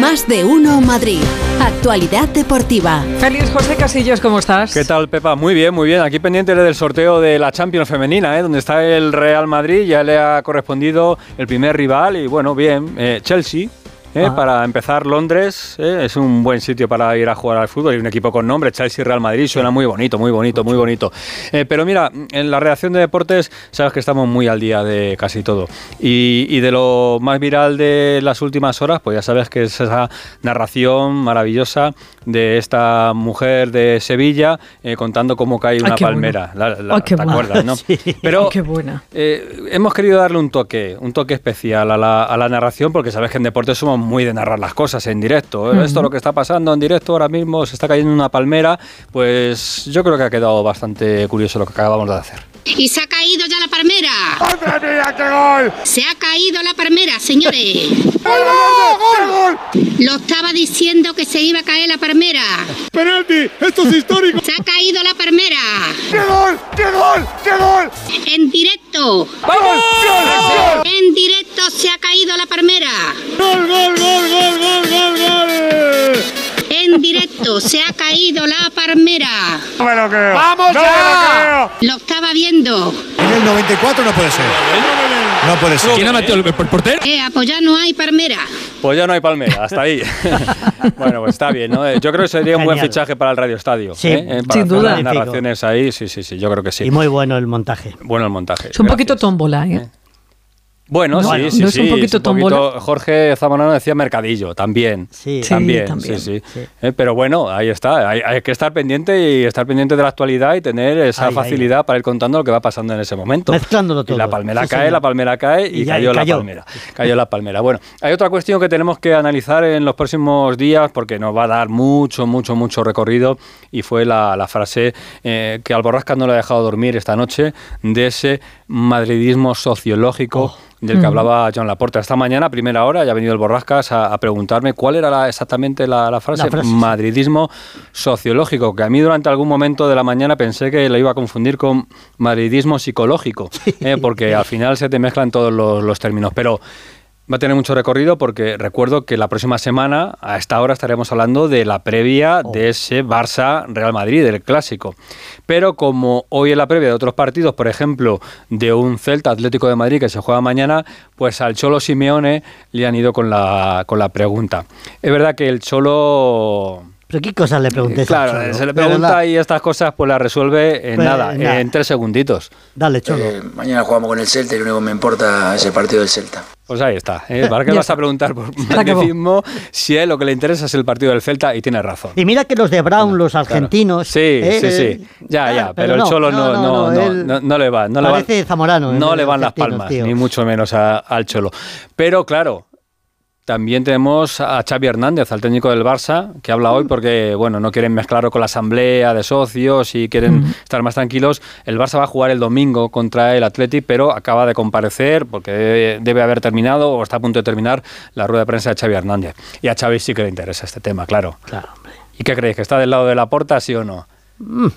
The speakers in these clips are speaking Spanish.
Más de uno Madrid. Actualidad deportiva. Feliz José Casillos, ¿cómo estás? ¿Qué tal, Pepa? Muy bien, muy bien. Aquí pendiente del sorteo de la Champions femenina, ¿eh? donde está el Real Madrid. Ya le ha correspondido el primer rival y bueno, bien, eh, Chelsea ¿eh? Para empezar, Londres ¿eh? es un buen sitio para ir a jugar al fútbol. Hay un equipo con nombre, Chelsea Real Madrid, suena muy bonito, muy bonito, muy bonito. Eh, pero mira, en la redacción de deportes sabes que estamos muy al día de casi todo. Y, de lo más viral de las últimas horas, pues ya sabes que es esa narración maravillosa de esta mujer de Sevilla contando cómo cae una palmera. ¿Te acuerdas, no? Pero qué buena. hemos querido darle un toque, un toque especial a la, a la narración, porque sabes que en deportes somos muy de narrar las cosas en directo. ¿eh? Esto lo que está pasando en directo ahora mismo, se está cayendo una palmera, pues yo creo que ha quedado bastante curioso lo que acabamos de hacer. Y se ha caído ya la palmera. ¡Madre mía, qué gol! Se ha caído la palmera, señores. ¡Gol, gol, Lo estaba diciendo que se iba a caer la palmera. ¡Penalti! ¡Esto es histórico! Se ha caído la palmera. ¡Qué gol! ¡Qué gol! ¡Qué gol! En directo. ¡Vamos! ¡Gol! En directo se ha caído la palmera. ¡Gol, gol, gol, gol, gol, gol, gol! En directo se ha caído la palmera. No me lo creo. ¡Vamos no ya! Me lo, lo estaba viendo. En el 94 no puede ser. No puede ser. ¿Quién ha metido el portero? Eh, pues ya no hay palmera. Pues ya no hay palmera, hasta ahí. bueno, pues está bien, ¿no? Yo creo que sería un buen fichaje para el Radio Estadio. Sí, ¿eh? para sin duda. Las narraciones ahí, sí, sí, sí, yo creo que sí. Y muy bueno el montaje. Bueno el montaje. Es un poquito tómbola, ¿eh? Bueno, sí, sí, ¿no sí. Es un poquito, tómbola? Jorge Zamorano decía mercadillo, también. Sí, también. Sí, sí. Eh, pero bueno, ahí está. Hay, que estar pendiente y estar pendiente de la actualidad y tener esa facilidad para ir contando lo que va pasando en ese momento. Mezclándolo todo. Y la palmera cae, la palmera cae y, cayó, la palmera. Cayó la palmera. Bueno, hay otra cuestión que tenemos que analizar en los próximos días porque nos va a dar mucho, mucho, mucho recorrido y fue la, frase eh, que Alborrasca no le ha dejado dormir esta noche de ese madridismo sociológico. Oh del que hablaba John Laporta. Esta mañana, a primera hora, ya ha venido el Borrascas a, preguntarme cuál era exactamente la, frase, madridismo sociológico, que a mí durante algún momento de la mañana pensé que lo iba a confundir con madridismo psicológico, eh, porque al final se te mezclan todos los, los términos. Pero Va a tener mucho recorrido porque recuerdo que la próxima semana, a esta hora, estaremos hablando de la previa oh. de ese Barça-Real Madrid, del clásico. Pero como hoy es la previa de otros partidos, por ejemplo, de un Celta Atlético de Madrid que se juega mañana, pues al Cholo Simeone le han ido con la, con la pregunta. Es verdad que el Cholo ¿Pero qué cosas le pregunté? Claro, se le pregunta y estas cosas pues las resuelve en pues, nada, en tres segunditos. Dale, Cholo. Eh, mañana jugamos con el Celta y lo único que me importa es el partido del Celta. Pues ahí está. ¿eh? ¿Para qué vas a preguntar por magnetismo si él lo que le interesa es el partido del Celta y tiene razón? Y mira que los de Brown, los argentinos... Sí, ¿eh? sí, sí. Ya, ya, pero, el Cholo no, no, no, no, le va. No parece le van, Zamorano. No le van las palmas, ni mucho menos al Cholo. Pero claro, también tenemos a Xavi Hernández, al técnico del Barça, que habla hoy porque bueno, no quieren mezclarlo con la asamblea de socios y quieren estar más tranquilos. El Barça va a jugar el domingo contra el Atleti, pero acaba de comparecer porque debe, haber terminado o está a punto de terminar la rueda de prensa de Xavi Hernández. Y a Xavi sí que le interesa este tema, claro. Claro, ¿Y qué creéis? ¿Que está del lado de la porta, sí o no? Mm,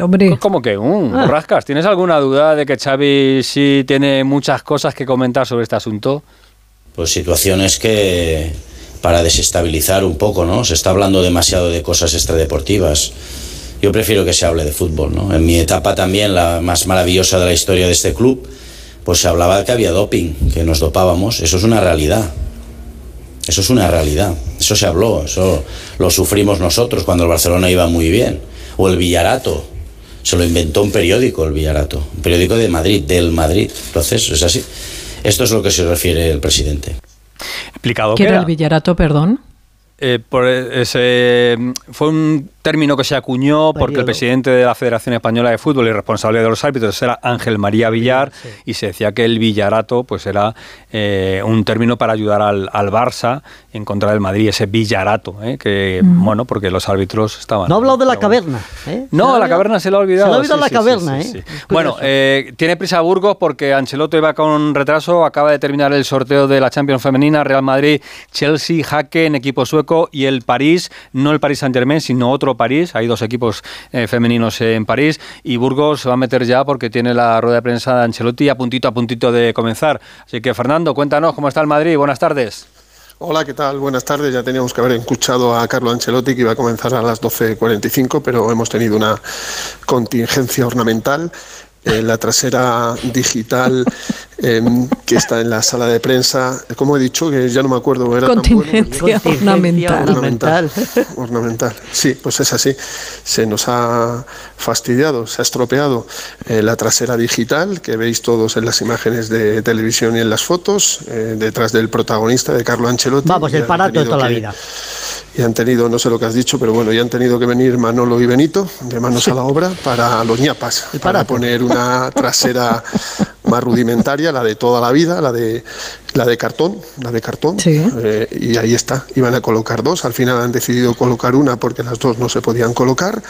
hombre. ¿Cómo que? un uh, Rascas, ¿tienes alguna duda de que Xavi sí tiene muchas cosas que comentar sobre este asunto? Pues situaciones que para desestabilizar un poco, ¿no? Se está hablando demasiado de cosas extradeportivas. Yo prefiero que se hable de fútbol, ¿no? En mi etapa también, la más maravillosa de la historia de este club, pues se hablaba que había doping, que nos dopábamos. Eso es una realidad. Eso es una realidad. Eso se habló, eso lo sufrimos nosotros cuando el Barcelona iba muy bien. O el Villarato. Se lo inventó un periódico, el Villarato. Un periódico de Madrid, del Madrid. Entonces, es así. Esto es lo que se refiere el presidente. Explicado. ¿Qué era el Villarato, perdón? Eh, por ese, fue un término que se acuñó porque el presidente de la Federación Española de Fútbol y responsable de los árbitros era Ángel María Villar y se decía que el Villarato pues era eh, un término para ayudar al, al, Barça en contra del Madrid, ese Villarato, eh, que bueno, porque los árbitros estaban... No ha hablado de la caverna. No, la caverna se lo ha olvidado. Se lo ha olvidado la caverna. bueno, tiene prisa Burgos porque Ancelotti va con retraso, acaba de terminar el sorteo de la Champions Femenina, Real Madrid, Chelsea, Jaque en equipo sueco y el París, no el París Saint-Germain, sino otro París. Hay dos equipos eh, femeninos en París y Burgos se va a meter ya porque tiene la rueda de prensa de Ancelotti a puntito a puntito de comenzar. Así que Fernando, cuéntanos cómo está el Madrid. Buenas tardes. Hola, ¿qué tal? Buenas tardes. Ya teníamos que haber escuchado a Carlo Ancelotti que iba a comenzar a las 12.45, pero hemos tenido una contingencia ornamental la trasera digital em, que está en la sala de prensa. Como he dicho, que ya no me acuerdo. Era Contingencia ornamental. ornamental. Ornamental. Sí, pues es así. Se nos ha fastidiado, se ha estropeado eh, la trasera digital que veis todos en las imágenes de televisión y en las fotos, eh, detrás del protagonista, de Carlo Ancelotti. Vamos, el parato de toda la vida y han tenido, no sé lo que has dicho, pero bueno, ya han tenido que venir Manolo y Benito de manos a la obra para los ñapas, para poner una trasera más rudimentaria, la de toda la vida, la de la de cartón, la de cartón, eh, y ahí está, iban a colocar dos, al final han decidido colocar una porque las dos no se podían colocar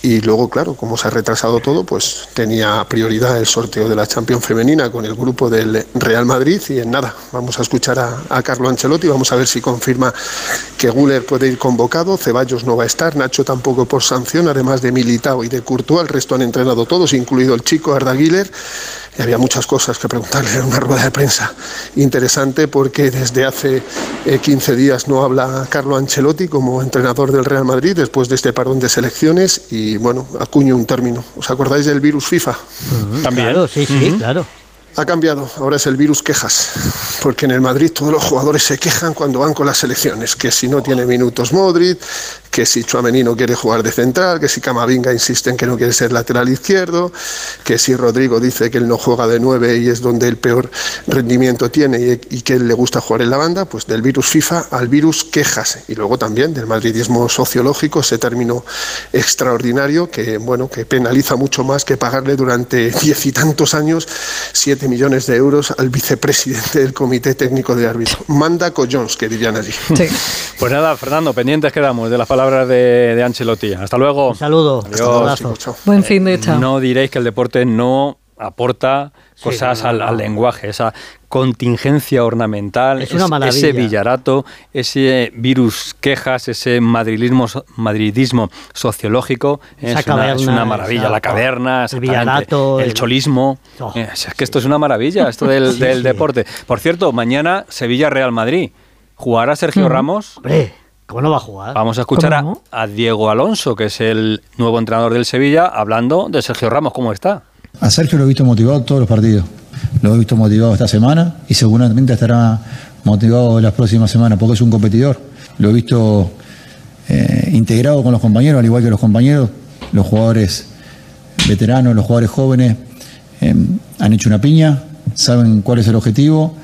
y luego, claro, como se ha retrasado todo, pues tenía prioridad el sorteo de la Champions femenina con el grupo del Real Madrid. Y en nada, vamos a escuchar a, Carlo Ancelotti, vamos a ver si confirma que Guller puede ir convocado, Ceballos no va a estar, Nacho tampoco por sanción, además de Militao y de Courtois, el resto han entrenado todos, incluido el chico Arda Güler y había muchas cosas que preguntarle en una rueda de prensa interesante porque desde hace 15 eh, días no habla Carlo Ancelotti como entrenador del Real Madrid después de este parón de selecciones y bueno, acuño un término. ¿Os acordáis del virus FIFA? También. sí, sí, claro. Ha cambiado, ahora es el virus quejas, porque en el Madrid todos los jugadores se quejan cuando van con las selecciones, que si no tiene minutos Modric, que si Chuamení no quiere jugar de central, que si Camavinga insiste en que no quiere ser lateral izquierdo, que si Rodrigo dice que él no juega de nueve y es donde el peor rendimiento tiene y, que él le gusta jugar en la banda, pues del virus FIFA al virus quejas y luego también del madridismo sociológico, ese término extraordinario que bueno que penaliza mucho más que pagarle durante diez y tantos años siete millones de euros al vicepresidente del Comité Técnico de Árbitro. Manda Collons, que dirían allí. Pues nada, Fernando, pendientes quedamos de las palabras de, de Ancelotti. Hasta luego. Un saludo. Adiós. Buen fin de chao. No diréis que el deporte no aporta cosas al, lenguaje, esa contingencia ornamental, ese villarato, ese virus quejas, ese madridismo, madridismo sociológico, es, una, maravilla, la caverna, el, villarato, el, cholismo, oh, es, que esto es una maravilla, esto del, del deporte. Por cierto, mañana Sevilla-Real Madrid, ¿jugará Sergio Ramos? ¿Cómo no va a jugar? Vamos a escuchar a, Diego Alonso, que es el nuevo entrenador del Sevilla, hablando de Sergio Ramos, ¿cómo está? A Sergio lo he visto motivado todos los partidos. Lo he visto motivado esta semana y seguramente estará motivado las próximas semanas porque es un competidor. Lo he visto eh, integrado con los compañeros, al igual que los compañeros, los jugadores veteranos, los jugadores jóvenes eh, han hecho una piña, saben cuál es el objetivo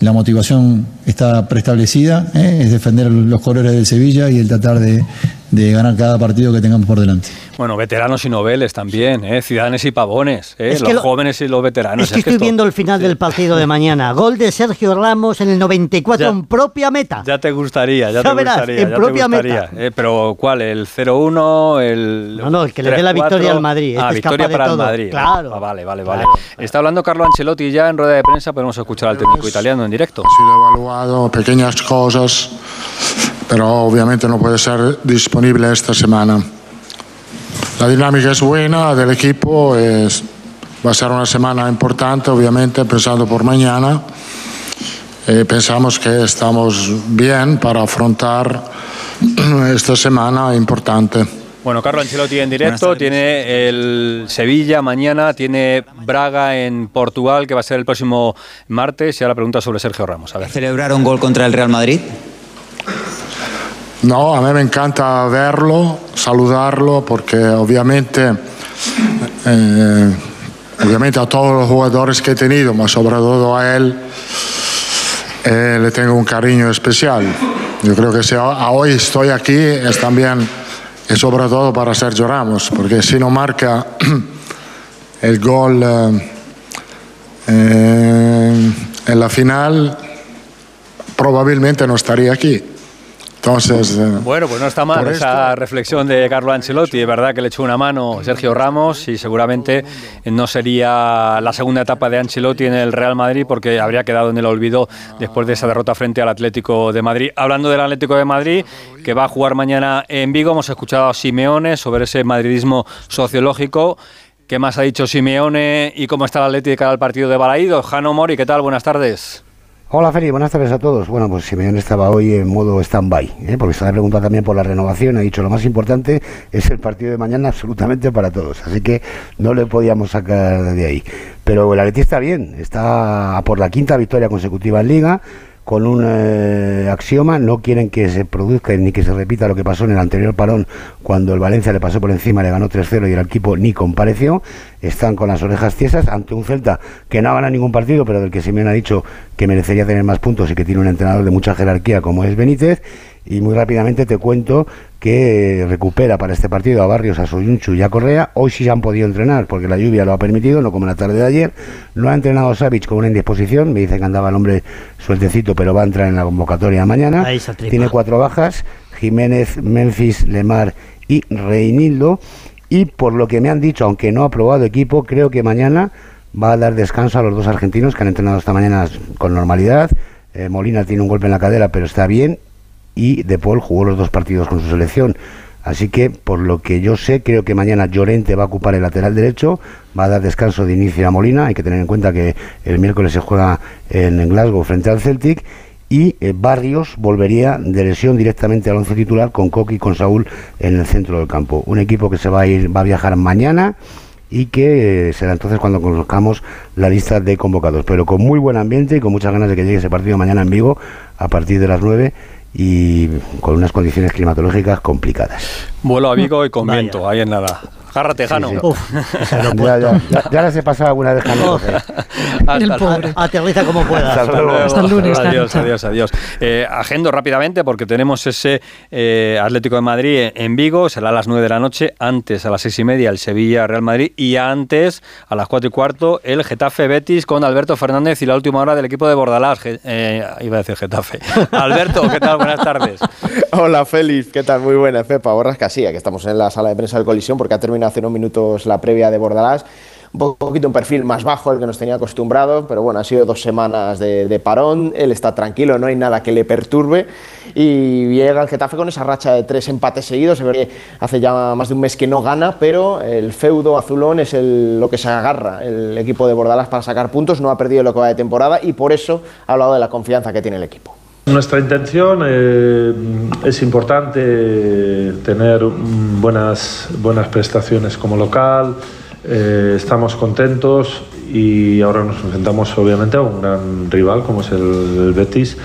la motivación está preestablecida, ¿eh? es defender los colores del Sevilla y el tratar de, de ganar cada partido que tengamos por delante. Bueno, veteranos y noveles también, ¿eh? ciudadanos y pavones, ¿eh? los jóvenes y los veteranos. Es que estoy viendo el final del partido de mañana. Gol de Sergio Ramos en el 94 en propia meta. Ya te gustaría, ya, te gustaría. En propia meta. ¿eh? Pero ¿cuál? ¿El 0-1? El no, no, el que le dé la victoria al Madrid. Ah, victoria para el Madrid. Claro. Ah, vale, vale, vale. Está hablando Carlo Ancelotti ya en rueda de prensa, podemos escuchar al técnico italiano en directo. Ha sido evaluado, pequeñas cosas, pero obviamente no puede ser disponible esta semana. La dinámica es buena del equipo, es, va a ser una semana importante, obviamente, pensando por mañana. Eh, pensamos que estamos bien para afrontar esta semana importante. Bueno, Carlos Ancelotti en directo, tiene el Sevilla mañana, tiene Braga en Portugal, que va a ser el próximo martes, y ahora pregunta sobre Sergio Ramos. A ver. ¿Celebrar un gol contra el Real Madrid? No, a mí me encanta verlo, saludarlo, porque obviamente, eh, obviamente a todos los jugadores que he tenido, pero sobre todo a él, eh, le tengo un cariño especial. Yo creo que si hoy estoy aquí es también, y sobre todo para Sergio Ramos, porque si no marca el gol eh, en la final, probablemente no estaría aquí. Entonces, eh, bueno, pues no está mal esa reflexión de Carlo Ancelotti. Es verdad que le echó una mano Sergio Ramos y seguramente no sería la segunda etapa de Ancelotti en el Real Madrid porque habría quedado en el olvido después de esa derrota frente al Atlético de Madrid. Hablando del Atlético de Madrid, que va a jugar mañana en Vigo, hemos escuchado a Simeone sobre ese madridismo sociológico. ¿Qué más ha dicho Simeone y cómo está el Atlético de cara al partido de Balaído? Jano Mori, ¿qué tal? Buenas tardes. Hola Feli, buenas tardes a todos. Bueno, pues Simeone estaba hoy en modo stand-by, ¿eh? porque estaba preguntando también por la renovación. Ha dicho lo más importante es el partido de mañana absolutamente para todos. Así que no le podíamos sacar de ahí. Pero el Atleti está bien, está por la quinta victoria consecutiva en Liga con un eh, axioma, no quieren que se produzca ni que se repita lo que pasó en el anterior parón cuando el Valencia le pasó por encima, le ganó 3-0 y el equipo ni compareció, están con las orejas tiesas ante un Celta que no gana ningún partido, pero del que Simeone ha dicho que merecería tener más puntos y que tiene un entrenador de mucha jerarquía como es Benítez, y muy rápidamente te cuento que recupera para este partido a Barrios, a Soyunchu y a Correa. Hoy sí se han podido entrenar porque la lluvia lo ha permitido, no como la tarde de ayer. No ha entrenado Savic con una indisposición, me dice que andaba el hombre sueltecito, pero va a entrar en la convocatoria mañana. Tiene cuatro bajas, Jiménez, Memphis, Lemar y Reinildo. Y por lo que me han dicho, aunque no ha probado equipo, creo que mañana va a dar descanso a los dos argentinos que han entrenado esta mañana con normalidad. Eh, Molina tiene un golpe en la cadera, pero está bien y De Paul jugó los dos partidos con su selección. Así que, por lo que yo sé, creo que mañana Llorente va a ocupar el lateral derecho, va a dar descanso de inicio a Molina. Hay que tener en cuenta que el miércoles se juega en Glasgow frente al Celtic. Y eh, Barrios volvería de lesión directamente al once titular con Coqui y con Saúl en el centro del campo. Un equipo que se va a ir, va a viajar mañana y que eh, será entonces cuando conozcamos la lista de convocados. Pero con muy buen ambiente y con muchas ganas de que llegue ese partido mañana en vivo a partir de las 9 y con unas condiciones climatológicas complicadas. Vuelo a Vigo y con viento, ahí en nada. Agárrate, Jano. ya, ya, ya, les he pasado alguna vez Jano. el pobre. Aterriza como pueda. Hasta, el lunes. Adiós, adiós, adiós. Eh, agendo rápidamente porque tenemos ese eh, Atlético de Madrid en Vigo, será a las 9 de la noche, antes a las 6 y media el Sevilla Real Madrid y antes a las 4 y cuarto el Getafe Betis con Alberto Fernández y la última hora del equipo de Bordalás. Eh, iba a decir Getafe. Alberto, ¿qué tal? Buenas tardes. Hola, Félix. ¿Qué tal? Muy buena, Pepa. Borras Casilla, que estamos en la sala de prensa del Colisión porque ha terminado hace unos minutos la previa de Bordalás. Un poquito un perfil más bajo al que nos tenía acostumbrado, pero bueno, ha sido dos semanas de, parón, él está tranquilo, no hay nada que le perturbe y llega el Getafe con esa racha de tres empates seguidos, se ve hace ya más de un mes que no gana, pero el feudo azulón es lo que se agarra el equipo de Bordalás para sacar puntos, no ha perdido lo que va de temporada y por eso ha hablado de la confianza que tiene el equipo. Nuestra intención eh, es importante tener buenas, buenas prestaciones como local, eh, estamos contentos y ahora nos enfrentamos obviamente a un gran rival como es el, Betis,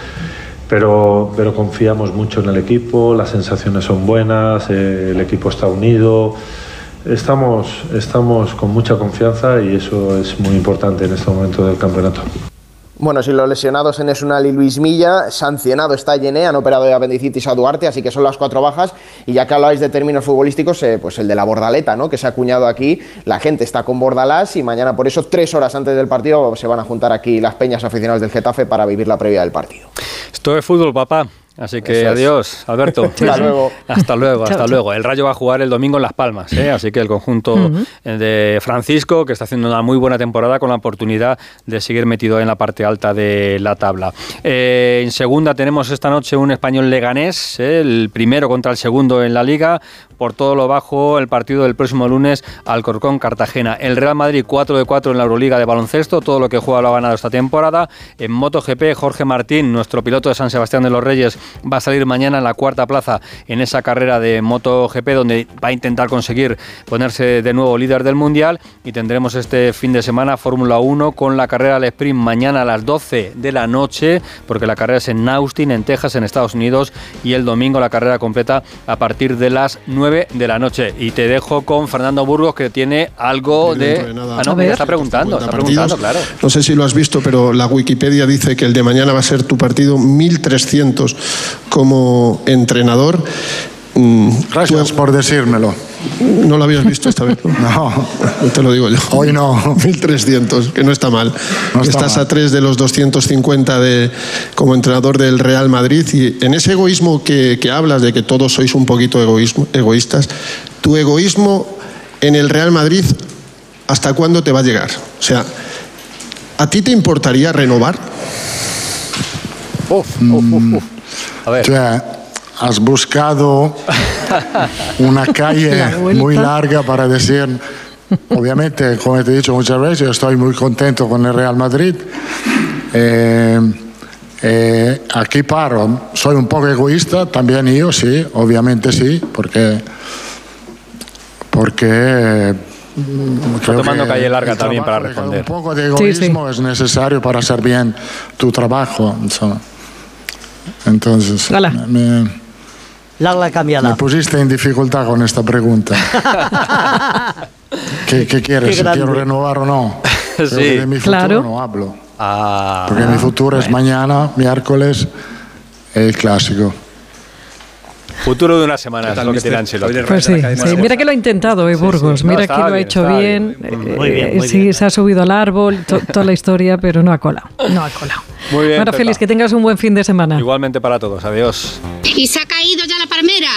pero, pero confiamos mucho en el equipo, las sensaciones son buenas, eh, el equipo está unido. Estamos, estamos con mucha confianza y eso es muy importante en este momento del campeonato. Bueno, si los lesionados en Esunal y Luis Milla, sancionado está Yené, han operado de apendicitis a Duarte, así que son las cuatro bajas. Y ya que habláis de términos futbolísticos, eh, pues el de la bordaleta, ¿no? que se ha acuñado aquí, la gente está con Bordalás y mañana por eso, tres horas antes del partido, se van a juntar aquí las peñas aficionadas del Getafe para vivir la previa del partido. Esto es fútbol, papá. Así que adiós, Alberto. hasta luego. Hasta luego, hasta luego. El Rayo va a jugar el domingo en Las Palmas, ¿eh? así que el conjunto de Francisco, que está haciendo una muy buena temporada con la oportunidad de seguir metido en la parte alta de la tabla. Eh, en segunda tenemos esta noche un español leganés, ¿eh? el primero contra el segundo en la liga, por todo lo bajo el partido del próximo lunes Alcorcón Cartagena. El Real Madrid 4 de 4 en la Euroliga de baloncesto, todo lo que juega lo ha ganado esta temporada. En MotoGP Jorge Martín, nuestro piloto de San Sebastián de los Reyes, va a salir mañana en la cuarta plaza en esa carrera de MotoGP donde va a intentar conseguir ponerse de nuevo líder del mundial y tendremos este fin de semana Fórmula 1 con la carrera al sprint mañana a las 12 de la noche porque la carrera es en Austin, en Texas, en Estados Unidos y el domingo la carrera completa a partir de las 9 de la noche. Y te dejo con Fernando Burgos, que tiene algo de. ah, no, me está preguntando, está preguntando, claro. No sé si lo has visto, pero la Wikipedia dice que el de mañana va a ser tu partido 1300 como entrenador. Mm, Gracias por decírmelo. No lo habías visto esta vez. No. no te lo digo yo. Hoy no. 1300, que no está mal. Estás a tres de los 250 de, como entrenador del Real Madrid y en ese egoísmo que, que hablas de que todos sois un poquito egoísmo, egoístas, tu egoísmo en el Real Madrid, ¿hasta cuándo te va a llegar? O sea, ¿a ti te importaría renovar? Uf, uf, uf, A ver. O sea, has buscado una calle muy larga para decir, obviamente, como te he dicho muchas veces, estoy muy contento con el Real Madrid. Eh, Eh, aquí paro, soy un poco egoísta, también yo, sí, obviamente sí, porque... Porque... mm, Está creo tomando que calle larga también para responder. Un poco de egoísmo es necesario para hacer bien tu trabajo. insomma. Entonces, me, La cambiada. me pusiste en dificultad con esta pregunta. ¿Qué, qué quieres? Qué si quiero renovar o no? Sí. de mi futuro Claro. no hablo. Ah, Porque mi futuro es mañana, miércoles, el clásico. Futuro de una semana, es lo que tiene Ancelotti. Pues sí, sí. mira que lo ha intentado, eh, Burgos. No, Mira que lo ha hecho bien. bien. eh, Muy bien, muy sí, bien. se ha subido al árbol, to- toda la historia, pero no ha colado. No ha colado. Muy bien, Bueno. Félix, que tengas un buen fin de semana. Igualmente para todos. Adiós. Y se ha caído ya la palmera.